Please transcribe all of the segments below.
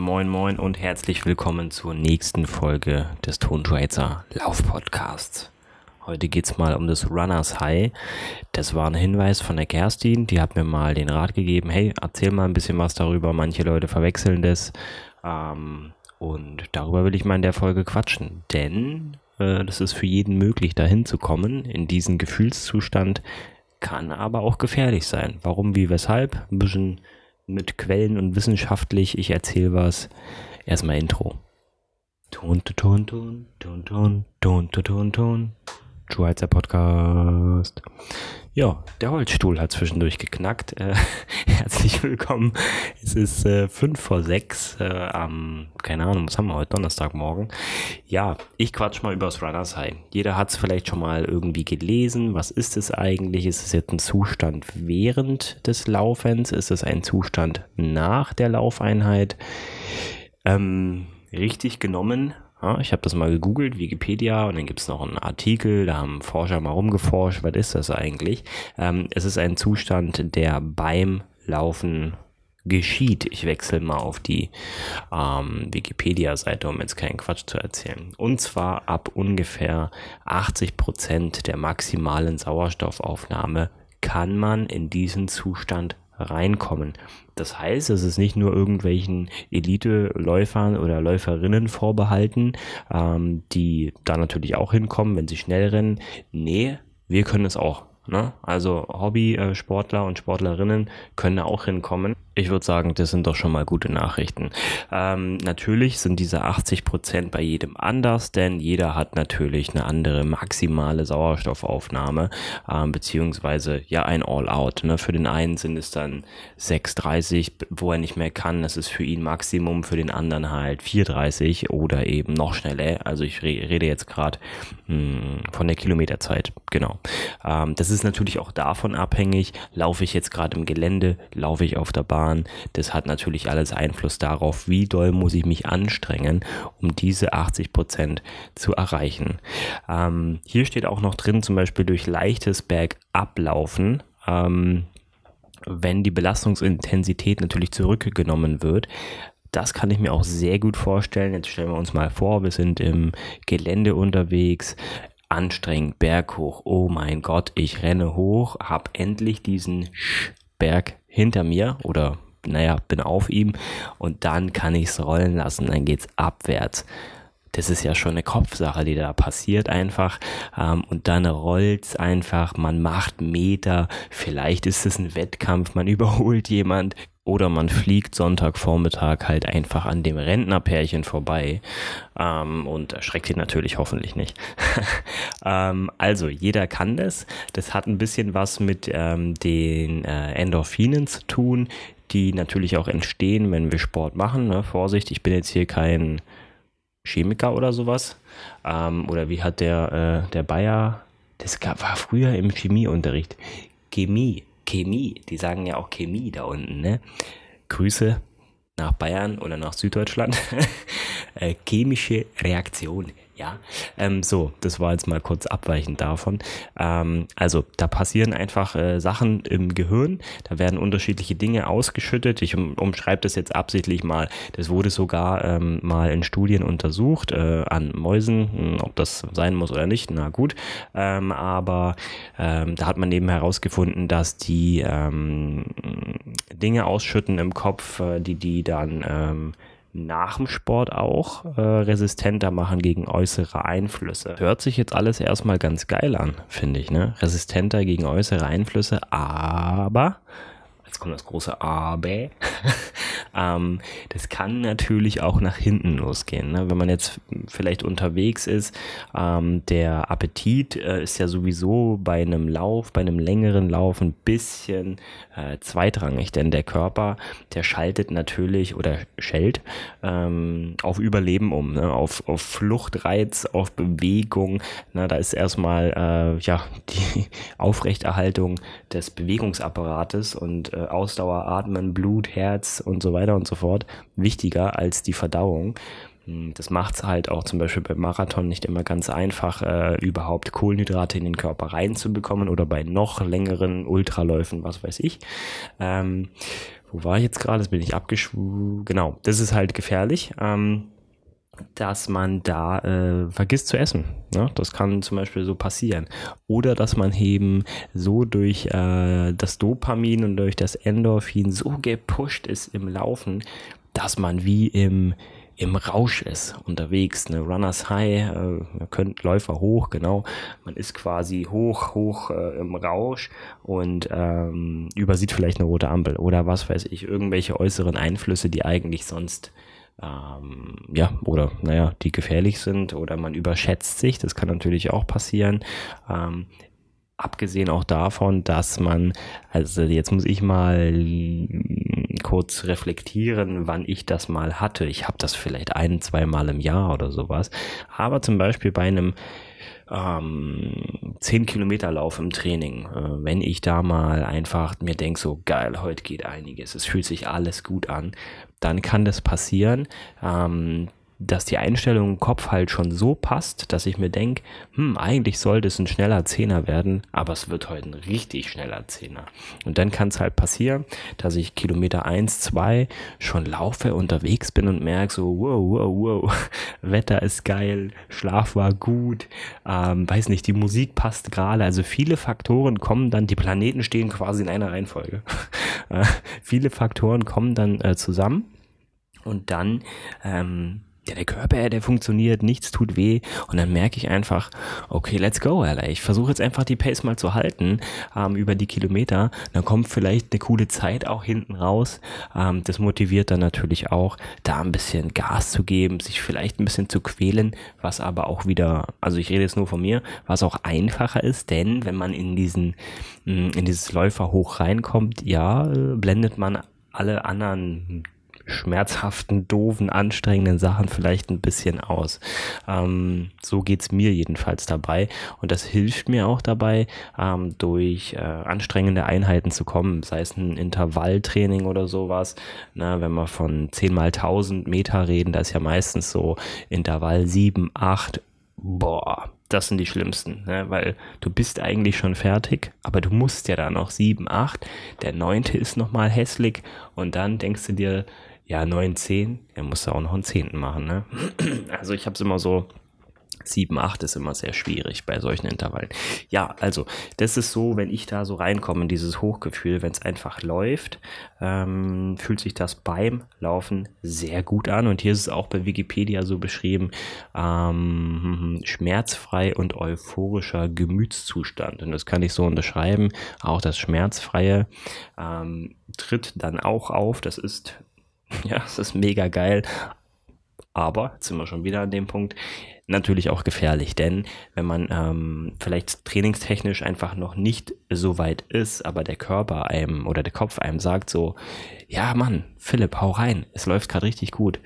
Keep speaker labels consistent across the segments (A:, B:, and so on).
A: Moin Moin und herzlich willkommen zur nächsten Folge des Tonschweizer Laufpodcasts. Heute geht es mal um das Runners High. Das war ein Hinweis von der Kerstin, die hat mir mal den Rat gegeben, hey, erzähl mal ein bisschen was darüber. Manche Leute verwechseln das. Ähm, und darüber will ich mal in der Folge quatschen, denn äh, das ist für jeden möglich, dahin zu kommen, in diesen Gefühlszustand, kann aber auch gefährlich sein. Warum, wie, weshalb? Ein bisschen mit Quellen und wissenschaftlich. Ich erzähle was. Erstmal Intro. Ton, ton, ton, ton, ton, ton, ton, ton, ton. Schweizer Podcast. Ja, der Holzstuhl hat zwischendurch geknackt. Äh, herzlich willkommen. Es ist äh, fünf vor sechs äh, am, keine Ahnung, was haben wir heute, Donnerstagmorgen. Ja, ich quatsch mal übers Runners High. Jeder hat es vielleicht schon mal irgendwie gelesen. Was ist es eigentlich? Ist es jetzt ein Zustand während des Laufens? Ist es ein Zustand nach der Laufeinheit? Ähm, richtig genommen ja, ich habe das mal gegoogelt, Wikipedia, und dann gibt es noch einen Artikel, da haben Forscher mal rumgeforscht, was ist das eigentlich? Ähm, es ist ein Zustand, der beim Laufen geschieht. Ich wechsle mal auf die ähm, Wikipedia-Seite, um jetzt keinen Quatsch zu erzählen. Und zwar ab ungefähr 80 Prozent der maximalen Sauerstoffaufnahme kann man in diesen Zustand reinkommen. Das heißt, es ist nicht nur irgendwelchen Elite-Läufern oder Läuferinnen vorbehalten, ähm, die da natürlich auch hinkommen, wenn sie schnell rennen. Nee, wir können es auch. Ne? Also Hobby-Sportler und Sportlerinnen können da auch hinkommen. Ich würde sagen, das sind doch schon mal gute Nachrichten. Ähm, natürlich sind diese 80 Prozent bei jedem anders, denn jeder hat natürlich eine andere maximale Sauerstoffaufnahme, ähm, beziehungsweise ja ein All-Out. Ne? Für den einen sind es dann 6,30, wo er nicht mehr kann. Das ist für ihn Maximum, für den anderen halt 4,30 oder eben noch schneller. Also ich re rede jetzt gerade hm, von der Kilometerzeit. Genau. Ähm, das ist natürlich auch davon abhängig, laufe ich jetzt gerade im Gelände, laufe ich auf der Bahn, fahren. Das hat natürlich alles Einfluss darauf, wie doll muss ich mich anstrengen, um diese 80 Prozent zu erreichen. Ähm, hier steht auch noch drin, zum Beispiel durch leichtes Bergablaufen. Ähm, wenn die Belastungsintensität natürlich zurückgenommen wird, das kann ich mir auch sehr gut vorstellen. Jetzt stellen wir uns mal vor, wir sind im Gelände unterwegs, anstrengend, berghoch. Oh mein Gott, ich renne hoch, habe endlich diesen Berg hinter mir oder naja, bin auf ihm und dann kann ich es rollen lassen, dann geht es abwärts. Das ist ja schon eine Kopfsache, die da passiert einfach. Ähm, und dann rollt es einfach, man macht Meter, vielleicht ist es ein Wettkampf, man überholt jemand, oder man fliegt Sonntagvormittag halt einfach an dem Rentnerpärchen vorbei ähm, und erschreckt ihn natürlich hoffentlich nicht. ähm, also jeder kann das. Das hat ein bisschen was mit ähm, den äh, Endorphinen zu tun, die natürlich auch entstehen, wenn wir Sport machen. Ne? Vorsicht, ich bin jetzt hier kein Chemiker oder sowas. Ähm, oder wie hat der, äh, der Bayer, das war früher im Chemieunterricht. Chemie Chemie. Die sagen ja auch Chemie da unten, ne? Grüße nach Bayern oder nach Süddeutschland. äh, chemische Reaktion. Ja, ähm, so, das war jetzt mal kurz abweichend davon. Ähm, also, da passieren einfach äh, Sachen im Gehirn, da werden unterschiedliche Dinge ausgeschüttet. Ich um, umschreibe das jetzt absichtlich mal. Das wurde sogar ähm, mal in Studien untersucht äh, an Mäusen, hm, ob das sein muss oder nicht, na gut. Ähm, aber ähm, da hat man eben herausgefunden, dass die ähm, Dinge ausschütten im Kopf, äh, die die dann nach dem Sport auch äh, resistenter machen gegen äußere Einflüsse. Hört sich jetzt alles erstmal ganz geil an, finde ich, ne? Resistenter gegen äußere Einflüsse, aber jetzt kommt das große Aber. ähm, das kann natürlich auch nach hinten losgehen. Ne? Wenn man jetzt vielleicht unterwegs ist, ähm, der Appetit äh, ist ja sowieso bei einem Lauf, bei einem längeren Lauf ein bisschen äh, zweitrangig, denn der Körper, der schaltet natürlich oder schellt ähm, auf Überleben um, ne? auf, auf Fluchtreiz, auf Bewegung. Ne? Da ist erstmal äh, ja, die Aufrechterhaltung des Bewegungsapparates und äh, Ausdauer, Atmen, Blut, Herz und so weiter und so fort wichtiger als die Verdauung. Hm, das macht es halt auch zum Beispiel beim Marathon nicht immer ganz einfach, äh, überhaupt Kohlenhydrate in den Körper reinzubekommen oder bei noch längeren Ultraläufen, was weiß ich. Ähm, wo war ich jetzt gerade? Das bin ich abgeschw... Genau, das ist halt gefährlich. Ähm, dass man da äh, vergisst zu essen. Ne? Das kann zum Beispiel so passieren. Oder dass man eben so durch äh, das Dopamin und durch das Endorphin so gepusht ist im Laufen, dass man wie im im Rausch ist unterwegs, ne Runners High, äh, könnt Läufer hoch, genau, man ist quasi hoch, hoch äh, im Rausch und ähm, übersieht vielleicht eine rote Ampel oder was weiß ich, irgendwelche äußeren Einflüsse, die eigentlich sonst ähm, ja, oder naja, die gefährlich sind oder man überschätzt sich, das kann natürlich auch passieren. Ähm, abgesehen auch davon, dass man, also jetzt muss ich mal kurz reflektieren, wann ich das mal hatte. Ich habe das vielleicht ein, zwei Mal im Jahr oder sowas. Aber zum Beispiel bei einem ähm, 10 Kilometer Lauf im Training, äh, wenn ich da mal einfach mir denke, so geil, heute geht einiges, es fühlt sich alles gut an, dann kann das passieren, ähm, dass die Einstellung im Kopf halt schon so passt, dass ich mir denke, hm, eigentlich sollte es ein schneller Zehner werden, aber es wird heute ein richtig schneller Zehner. Und dann kann es halt passieren, dass ich Kilometer eins, zwei schon laufe, unterwegs bin und merke so, wow, wow, wow, Wetter ist geil, Schlaf war gut, ähm, weiß nicht, die Musik passt gerade. Also viele Faktoren kommen dann, die Planeten stehen quasi in einer Reihenfolge. äh, viele Faktoren kommen dann äh, zusammen und dann ähm, ja, der Körper, der funktioniert, nichts tut weh. Und dann merke ich einfach, okay, let's go, Alter. Ich versuche jetzt einfach die Pace mal zu halten ähm, über die Kilometer. Dann kommt vielleicht eine coole Zeit auch hinten raus. Ähm, das motiviert dann natürlich auch, da ein bisschen Gas zu geben, sich vielleicht ein bisschen zu quälen, was aber auch wieder, also ich rede jetzt nur von mir, was auch einfacher ist, denn wenn man in diesen, mm, in dieses Läufer hoch reinkommt, ja, blendet man alle anderen schmerzhaften, doofen, anstrengenden Sachen vielleicht ein bisschen aus. Ähm, so geht's mir jedenfalls dabei. Und das hilft mir auch dabei, ähm, durch äh, anstrengende Einheiten zu kommen, sei es ein Intervalltraining oder sowas. Na, wenn wir von 10 mal 1000 Meter reden, da ist ja meistens so Intervall 7, 8, boah, das sind die schlimmsten, ne? weil du bist eigentlich schon fertig, aber du musst ja da noch 7, 8, der neunte ist nochmal hässlich und dann denkst du dir, ja, 9, 10, er muss auch noch einen Zehnten machen, ne? Also ich habe es immer so, 7, 8 ist immer sehr schwierig bei solchen Intervallen. Ja, also das ist so, wenn ich da so reinkomme in dieses Hochgefühl, wenn es einfach läuft, ähm, fühlt sich das beim Laufen sehr gut an. Und hier ist es auch bei Wikipedia so beschrieben, ähm, schmerzfrei und euphorischer Gemütszustand. Und das kann ich so unterschreiben. Auch das Schmerzfreie ähm, tritt dann auch auf. Das ist Ja, es ist mega geil. Aber, jetzt sind wir schon wieder an dem Punkt, natürlich auch gefährlich, denn wenn man ähm, vielleicht trainingstechnisch einfach noch nicht so weit ist, aber der Körper einem oder der Kopf einem sagt so, ja Mann, Philipp, hau rein, es läuft gerade richtig gut.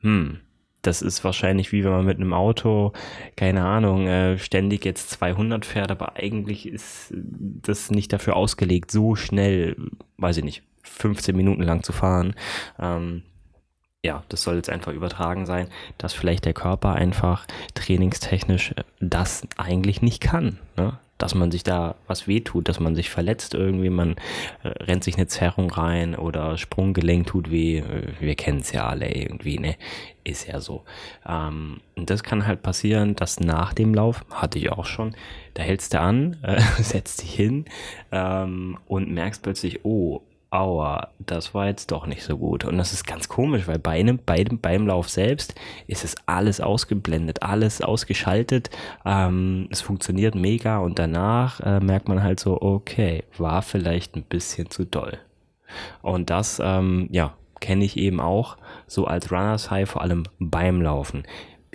A: Hm, das ist wahrscheinlich wie wenn man mit einem Auto, keine Ahnung, äh, ständig jetzt 200 fährt, aber eigentlich ist das nicht dafür ausgelegt, so schnell, weiß ich nicht, 15 Minuten lang zu fahren. Ähm, ja, das soll jetzt einfach übertragen sein, dass vielleicht der Körper einfach trainingstechnisch das eigentlich nicht kann. Ne? Dass man sich da was wehtut, dass man sich verletzt irgendwie, man äh, rennt sich eine Zerrung rein oder Sprunggelenk tut weh. Wir kennen es ja alle irgendwie, ne? Ist ja so. Ähm, und das kann halt passieren, dass nach dem Lauf, hatte ich auch schon, da hältst du an, äh, setzt dich hin ähm, und merkst plötzlich, oh, aua, das war jetzt doch nicht so gut. Und das ist ganz komisch, weil bei einem, bei dem, beim Lauf selbst ist es alles ausgeblendet, alles ausgeschaltet. Ähm, es funktioniert mega und danach äh, merkt man halt so, okay, war vielleicht ein bisschen zu doll. Und das, ähm, ja, kenne ich eben auch so als Runners High, vor allem beim Laufen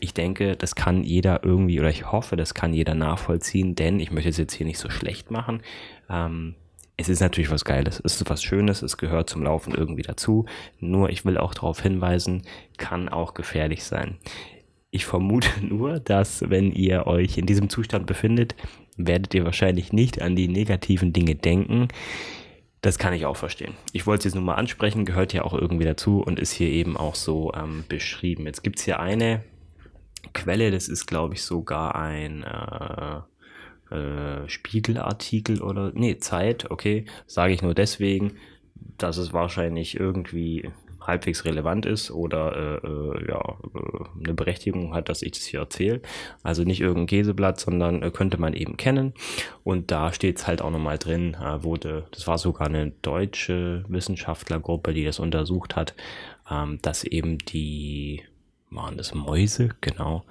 A: ich denke, das kann jeder irgendwie, oder ich hoffe, das kann jeder nachvollziehen, denn ich möchte es jetzt hier nicht so schlecht machen. Ähm, es ist natürlich was Geiles, es ist was Schönes, es gehört zum Laufen irgendwie dazu. Nur ich will auch darauf hinweisen, kann auch gefährlich sein. Ich vermute nur, dass wenn ihr euch in diesem Zustand befindet, werdet ihr wahrscheinlich nicht an die negativen Dinge denken. Das kann ich auch verstehen. Ich wollte es jetzt nur mal ansprechen, gehört ja auch irgendwie dazu und ist hier eben auch so ähm, beschrieben. Jetzt gibt es hier eine Quelle, das ist, glaube ich, sogar ein äh, äh, Spiegelartikel oder, nee, Zeit, okay, sage ich nur deswegen, dass es wahrscheinlich irgendwie halbwegs relevant ist oder äh, äh, ja, äh, eine Berechtigung hat, dass ich das hier erzähle. Also nicht irgendein Käseblatt, sondern äh, könnte man eben kennen. Und da steht es halt auch nochmal drin, äh, wurde, das war sogar eine deutsche Wissenschaftlergruppe, die das untersucht hat, ähm, dass eben die, waren das Mäuse, genau,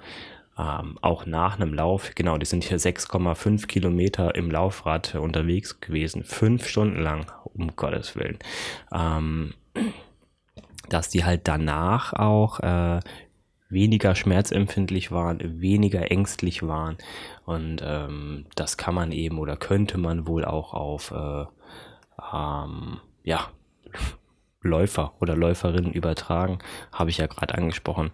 A: ähm, auch nach einem Lauf, genau, die sind hier 6,5 Kilometer im Laufrad unterwegs gewesen, fünf Stunden lang, um Gottes Willen. Ähm, dass die halt danach auch äh, weniger schmerzempfindlich waren, weniger ängstlich waren. Und ähm, das kann man eben oder könnte man wohl auch auf äh, ähm, ja, Läufer oder Läuferinnen übertragen, habe ich ja gerade angesprochen.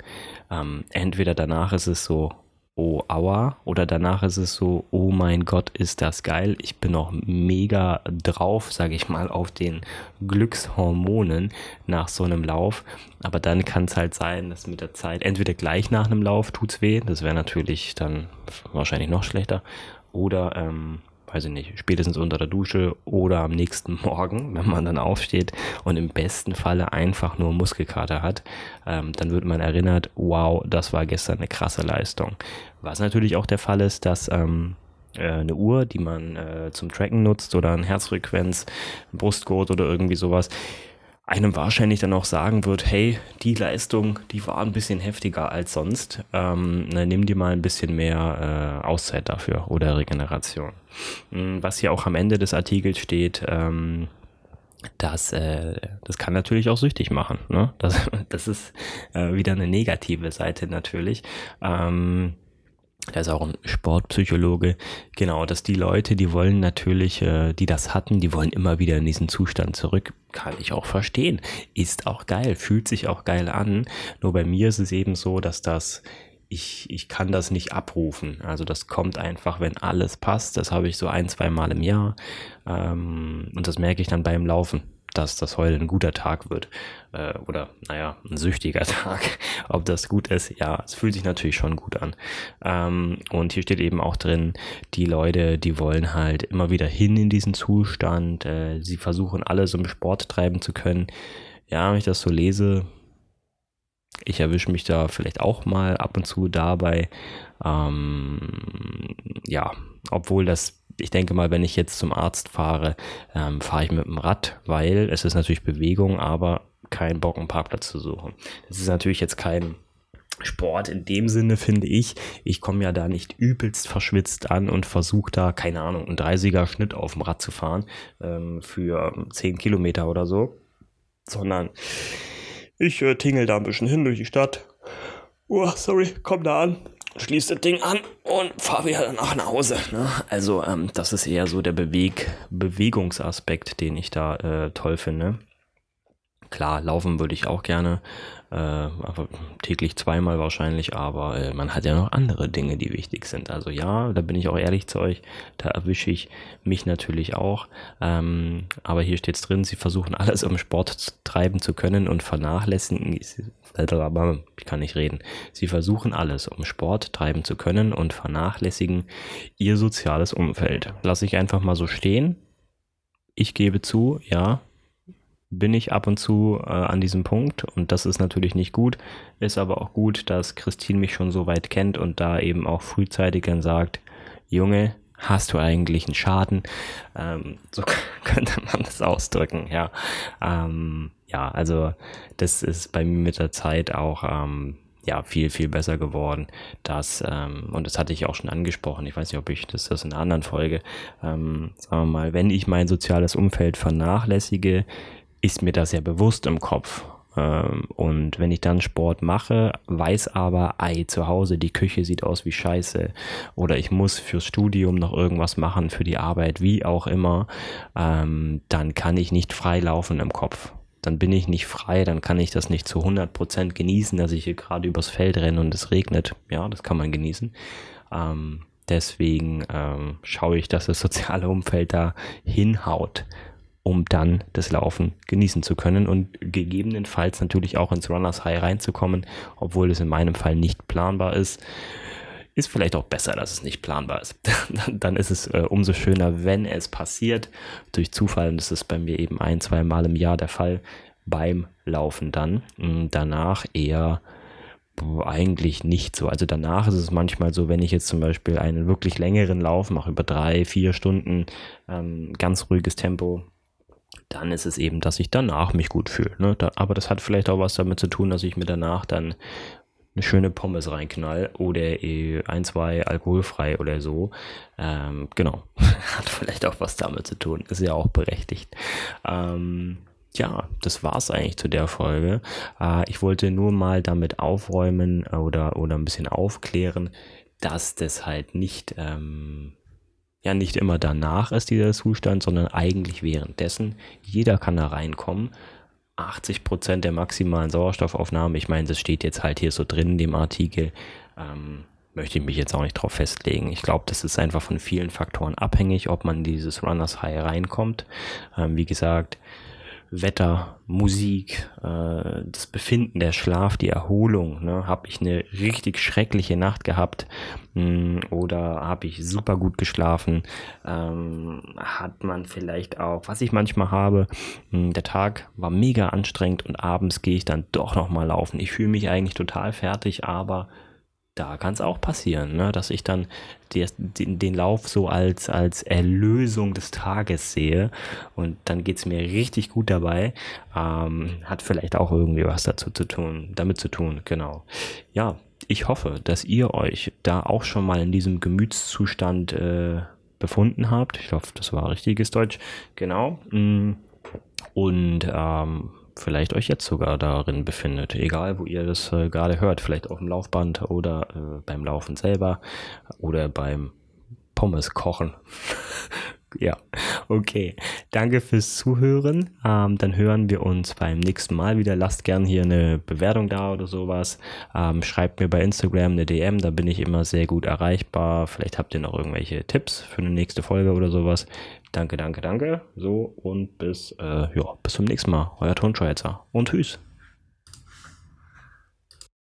A: Ähm, entweder danach ist es so, oh aua, oder danach ist es so, oh mein Gott, ist das geil. Ich bin noch mega drauf, sage ich mal, auf den Glückshormonen nach so einem Lauf. Aber dann kann es halt sein, dass mit der Zeit, entweder gleich nach einem Lauf tut's weh, das wäre natürlich dann wahrscheinlich noch schlechter, oder ähm, weiß ich nicht, spätestens unter der Dusche oder am nächsten Morgen, wenn man dann aufsteht und im besten Falle einfach nur Muskelkater hat, ähm, dann wird man erinnert, wow, das war gestern eine krasse Leistung. Was natürlich auch der Fall ist, dass ähm, äh, eine Uhr, die man äh, zum Tracken nutzt oder ein Herzfrequenz, Brustgurt oder irgendwie sowas, einem wahrscheinlich dann auch sagen wird, hey, die Leistung, die war ein bisschen heftiger als sonst. Ähm, nimm dir mal ein bisschen mehr äh, Auszeit dafür oder Regeneration. Hm, was hier auch am Ende des Artikels steht, ähm, das, äh, das kann natürlich auch süchtig machen. Ne? Das, das ist äh, wieder eine negative Seite natürlich. Ähm, da ist auch ein Sportpsychologe, genau, dass die Leute, die wollen natürlich, äh, die das hatten, die wollen immer wieder in diesen Zustand zurück. Kann ich auch verstehen. Ist auch geil, fühlt sich auch geil an. Nur bei mir ist es eben so, dass das, ich, ich kann das nicht abrufen. Also das kommt einfach, wenn alles passt. Das habe ich so ein, zwei Mal im Jahr. Ähm, und das merke ich dann beim Laufen dass das heute ein guter Tag wird. Äh, oder, naja, ein süchtiger Tag. Ob das gut ist, ja, es fühlt sich natürlich schon gut an. Ähm, und hier steht eben auch drin, die Leute, die wollen halt immer wieder hin in diesen Zustand. Äh, sie versuchen alles, um Sport treiben zu können. Ja, wenn ich das so lese, ich erwische mich da vielleicht auch mal ab und zu dabei. Ähm, ja, obwohl das ich denke mal, wenn ich jetzt zum Arzt fahre, ähm, fahre ich mit dem Rad, weil es ist natürlich Bewegung, aber kein Bock, einen Parkplatz zu suchen. Das ist natürlich jetzt kein Sport in dem Sinne, finde ich. Ich komme ja da nicht übelst verschwitzt an und versuche da, keine Ahnung, einen 30er Schnitt auf dem Rad zu fahren ähm, für 10 Kilometer oder so, sondern ich äh, tingel da ein bisschen hin durch die Stadt. Oh, sorry, komm da an, schließe das Ding an und fahre wieder danach nach Hause. Ne? Also ähm, das ist eher so der Beweg Bewegungsaspekt, den ich da äh, toll finde. Klar, laufen würde ich auch gerne, äh, täglich zweimal wahrscheinlich, aber äh, man hat ja noch andere Dinge, die wichtig sind. Also ja, da bin ich auch ehrlich zu euch, da erwische ich mich natürlich auch. Ähm, aber hier steht es drin, sie versuchen alles, um Sport treiben zu können und vernachlässigen, ich kann nicht reden. Sie versuchen alles, um Sport treiben zu können und vernachlässigen ihr soziales Umfeld. Lasse ich einfach mal so stehen. Ich gebe zu, ja, bin ich ab und zu äh, an diesem Punkt und das ist natürlich nicht gut. Ist aber auch gut, dass Christine mich schon so weit kennt und da eben auch frühzeitig dann sagt, Junge, hast du eigentlich einen Schaden? Ähm, so könnte man das ausdrücken, ja. Ähm, ja, also das ist bei mir mit der Zeit auch ähm, ja viel, viel besser geworden. Das, ähm, und das hatte ich auch schon angesprochen, ich weiß nicht, ob ich das, das in einer anderen Folge, ähm, sagen wir mal, wenn ich mein soziales Umfeld vernachlässige, ist mir das ja bewusst im Kopf. Ähm, und wenn ich dann Sport mache, weiß aber, ei, zu Hause, die Küche sieht aus wie Scheiße oder ich muss fürs Studium noch irgendwas machen, für die Arbeit, wie auch immer, ähm, dann kann ich nicht frei laufen im Kopf. Dann bin ich nicht frei, dann kann ich das nicht zu 100% genießen, dass ich hier gerade übers Feld renne und es regnet. Ja, das kann man genießen. Ähm, deswegen schaue ich, dass das soziale Umfeld da hinhaut um dann das Laufen genießen zu können und gegebenenfalls natürlich auch ins Runners High reinzukommen, obwohl es in meinem Fall nicht planbar ist. Ist vielleicht auch besser, dass es nicht planbar ist. dann ist es äh, umso schöner, wenn es passiert. Durch Zufall, und das ist bei mir eben ein, zwei Mal im Jahr der Fall, beim Laufen dann. Mm, danach eher eigentlich nicht so. Also danach ist es manchmal so, wenn ich jetzt zum Beispiel einen wirklich längeren Lauf mache, über drei, vier Stunden, ähm, ganz ruhiges Tempo, dann ist es eben, dass ich danach mich gut fühle. Ne? Da, aber das hat vielleicht auch was damit zu tun, dass ich mir danach dann eine schöne Pommes reinknall oder eh ein, zwei alkoholfrei oder so. Ähm, genau. Hat vielleicht auch was damit zu tun. Ist ja auch berechtigt. Ähm, ja, das war's eigentlich zu der Folge. Äh, ich wollte nur mal damit aufräumen oder, oder ein bisschen aufklären, dass das halt nicht, ähm, ja, nicht immer danach ist, dieser Zustand, sondern eigentlich währenddessen. Jeder kann da reinkommen. 80 Prozent der maximalen Sauerstoffaufnahme, ich meine, das steht jetzt halt hier so drin in dem Artikel, ähm, möchte ich mich jetzt auch nicht drauf festlegen. Ich glaube, das ist einfach von vielen Faktoren abhängig, ob man dieses Runners High reinkommt. Ähm, wie gesagt, Wetter, Musik, äh, das Befinden, der Schlaf, die Erholung. Ne? Habe ich eine richtig schreckliche Nacht gehabt mh, hm, oder habe ich super gut geschlafen? Ähm, hat man vielleicht auch, was ich manchmal habe, mh, hm, der Tag war mega anstrengend und abends gehe ich dann doch nochmal laufen. Ich fühle mich eigentlich total fertig, aber da kann es auch passieren, ne? dass ich dann die, den, den Lauf so als, als Erlösung des Tages sehe und dann geht es mir richtig gut dabei. Ähm, hat vielleicht auch irgendwie was dazu zu tun, damit zu tun, genau. Ja, ich hoffe, dass ihr euch da auch schon mal in diesem Gemütszustand äh, befunden habt. Ich hoffe, das war richtiges Deutsch. Genau. Mm. Und ähm, vielleicht euch jetzt sogar darin befindet. Egal, wo ihr das äh, gerade hört. Vielleicht auf dem Laufband oder äh, beim Laufen selber oder beim Pommes kochen. ja, okay. Danke fürs Zuhören. Ähm, dann hören wir uns beim nächsten Mal wieder. Lasst gern hier eine Bewertung da oder sowas. Ähm, schreibt mir bei Instagram eine DM, da bin ich immer sehr gut erreichbar. Vielleicht habt ihr noch irgendwelche Tipps für eine nächste Folge oder sowas. Danke, danke, danke. So und bis, äh, ja, bis zum nächsten Mal. Euer Tonschweizer und tschüss.